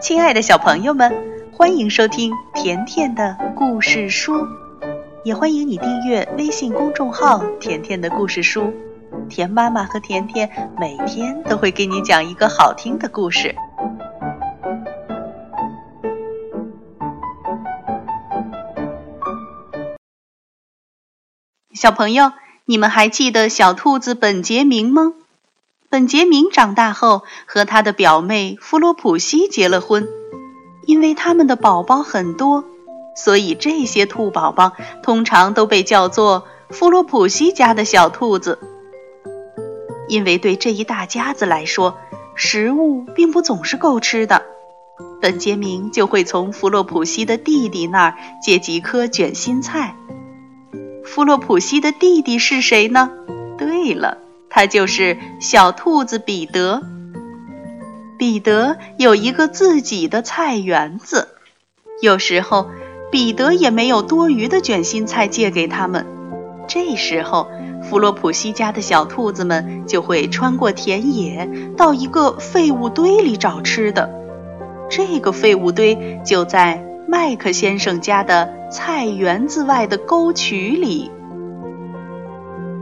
亲爱的小朋友们，欢迎收听甜甜的故事书，也欢迎你订阅微信公众号“甜甜的故事书”。甜妈妈和甜甜每天都会给你讲一个好听的故事。小朋友，你们还记得小兔子本杰明吗？本杰明长大后和他的表妹弗洛普西结了婚，因为他们的宝宝很多，所以这些兔宝宝通常都被叫做弗洛普西家的小兔子。因为对这一大家子来说，食物并不总是够吃的，本杰明就会从弗洛普西的弟弟那儿借几颗卷心菜。弗洛普西的弟弟是谁呢？对了。他就是小兔子彼得。彼得有一个自己的菜园子，有时候彼得也没有多余的卷心菜借给他们。这时候，弗洛普西家的小兔子们就会穿过田野，到一个废物堆里找吃的。这个废物堆就在麦克先生家的菜园子外的沟渠里。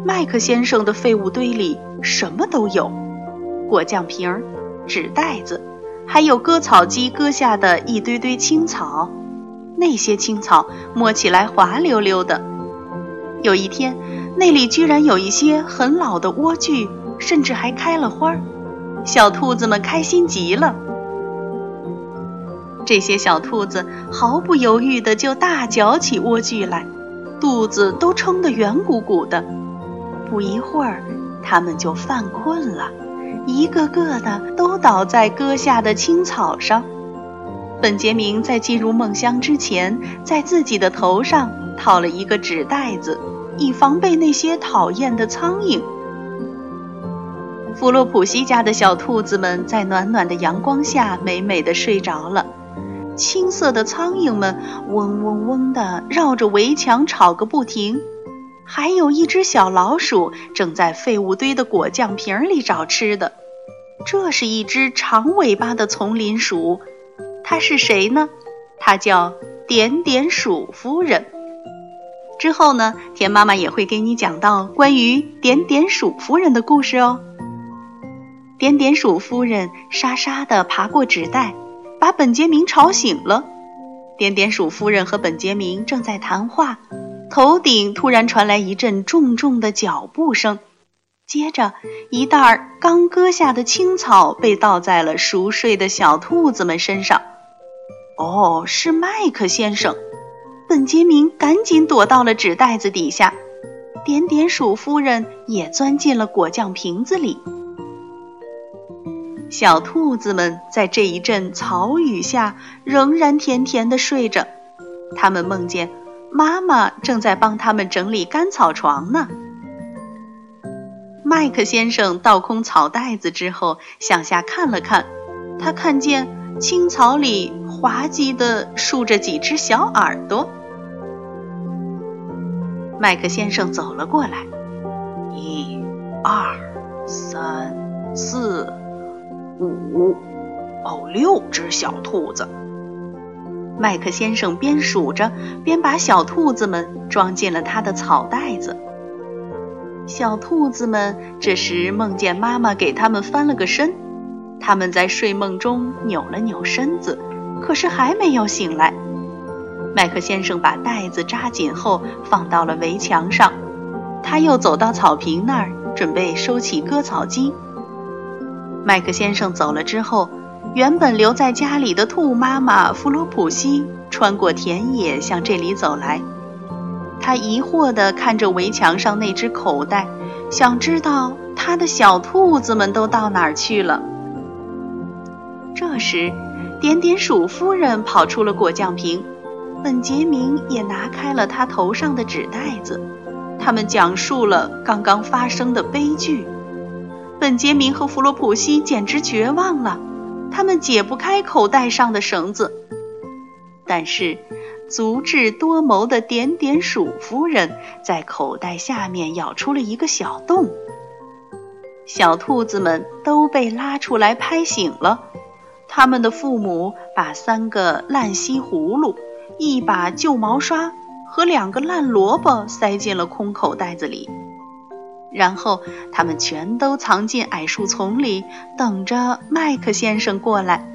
麦克先生的废物堆里什么都有：果酱瓶、纸袋子，还有割草机割下的一堆堆青草。那些青草摸起来滑溜溜的。有一天，那里居然有一些很老的莴苣，甚至还开了花儿。小兔子们开心极了。这些小兔子毫不犹豫地就大嚼起莴苣来，肚子都撑得圆鼓鼓的。不一会儿，他们就犯困了，一个个的都倒在割下的青草上。本杰明在进入梦乡之前，在自己的头上套了一个纸袋子，以防备那些讨厌的苍蝇。弗洛普西家的小兔子们在暖暖的阳光下美美的睡着了，青色的苍蝇们嗡嗡嗡地绕着围墙吵个不停。还有一只小老鼠正在废物堆的果酱瓶里找吃的，这是一只长尾巴的丛林鼠，它是谁呢？它叫点点鼠夫人。之后呢，田妈妈也会给你讲到关于点点鼠夫人的故事哦。点点鼠夫人沙沙地爬过纸袋，把本杰明吵醒了。点点鼠夫人和本杰明正在谈话。头顶突然传来一阵重重的脚步声，接着一袋刚割下的青草被倒在了熟睡的小兔子们身上。哦，是麦克先生！本杰明赶紧躲到了纸袋子底下，点点鼠夫人也钻进了果酱瓶子里。小兔子们在这一阵草雨下仍然甜甜的睡着，他们梦见。妈妈正在帮他们整理干草床呢。麦克先生倒空草袋子之后，向下看了看，他看见青草里滑稽地竖着几只小耳朵。麦克先生走了过来，一、二、三、四、五，哦，六只小兔子。麦克先生边数着，边把小兔子们装进了他的草袋子。小兔子们这时梦见妈妈给他们翻了个身，他们在睡梦中扭了扭身子，可是还没有醒来。麦克先生把袋子扎紧后放到了围墙上，他又走到草坪那儿，准备收起割草机。麦克先生走了之后。原本留在家里的兔妈妈弗罗普西穿过田野向这里走来，她疑惑地看着围墙上那只口袋，想知道他的小兔子们都到哪儿去了。这时，点点鼠夫人跑出了果酱瓶，本杰明也拿开了他头上的纸袋子，他们讲述了刚刚发生的悲剧。本杰明和弗罗普西简直绝望了。他们解不开口袋上的绳子，但是足智多谋的点点鼠夫人在口袋下面咬出了一个小洞。小兔子们都被拉出来拍醒了，他们的父母把三个烂西葫芦、一把旧毛刷和两个烂萝卜塞进了空口袋子里，然后他们全都藏进矮树丛里，等着麦克先生过来。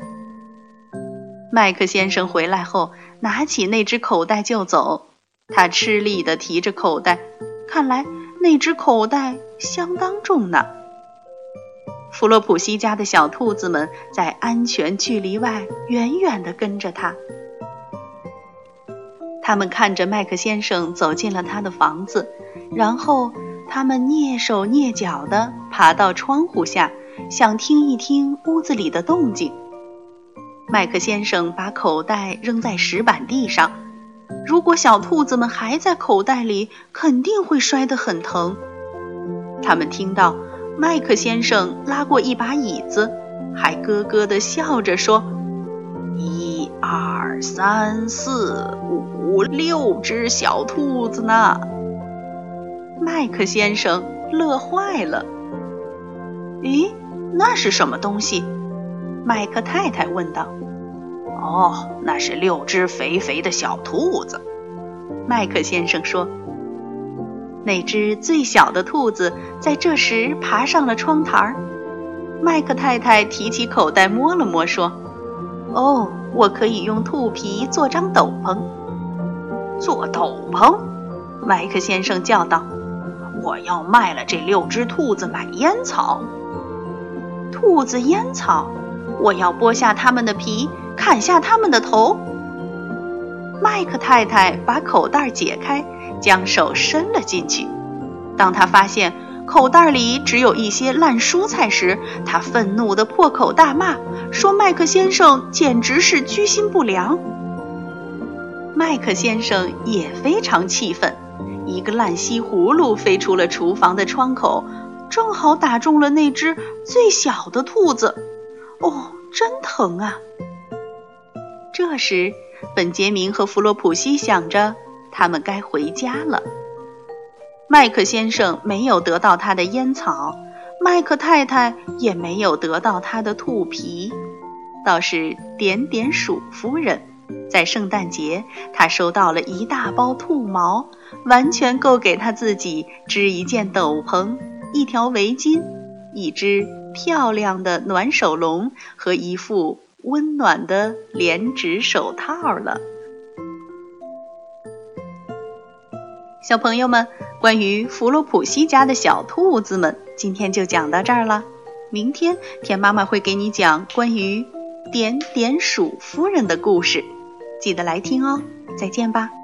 麦克先生回来后，拿起那只口袋就走。他吃力地提着口袋，看来那只口袋相当重呢。弗洛普西家的小兔子们在安全距离外远远地跟着他。他们看着麦克先生走进了他的房子，然后他们蹑手蹑脚地爬到窗户下，想听一听屋子里的动静。麦克先生把口袋扔在石板地上，如果小兔子们还在口袋里，肯定会摔得很疼。他们听到。麦克先生拉过一把椅子，还咯咯地笑着说：“一二三四五六只小兔子呢。”麦克先生乐坏了。“咦，那是什么东西？”麦克太太问道。“哦，那是六只肥肥的小兔子。”麦克先生说。那只最小的兔子在这时爬上了窗台儿。麦克太太提起口袋摸了摸，说：“哦，我可以用兔皮做张斗篷。”做斗篷？麦克先生叫道：“我要卖了这六只兔子买烟草。”兔子烟草？我要剥下它们的皮，砍下它们的头。麦克太太把口袋解开。将手伸了进去，当他发现口袋里只有一些烂蔬菜时，他愤怒地破口大骂，说：“麦克先生简直是居心不良。”麦克先生也非常气愤，一个烂西葫芦飞出了厨房的窗口，正好打中了那只最小的兔子。哦，真疼啊！这时，本杰明和弗洛普西想着。他们该回家了。麦克先生没有得到他的烟草，麦克太太也没有得到他的兔皮，倒是点点鼠夫人，在圣诞节她收到了一大包兔毛，完全够给她自己织一件斗篷、一条围巾、一只漂亮的暖手笼和一副温暖的连指手套了。小朋友们，关于弗洛普西家的小兔子们，今天就讲到这儿了。明天田妈妈会给你讲关于点点鼠夫人的故事，记得来听哦。再见吧。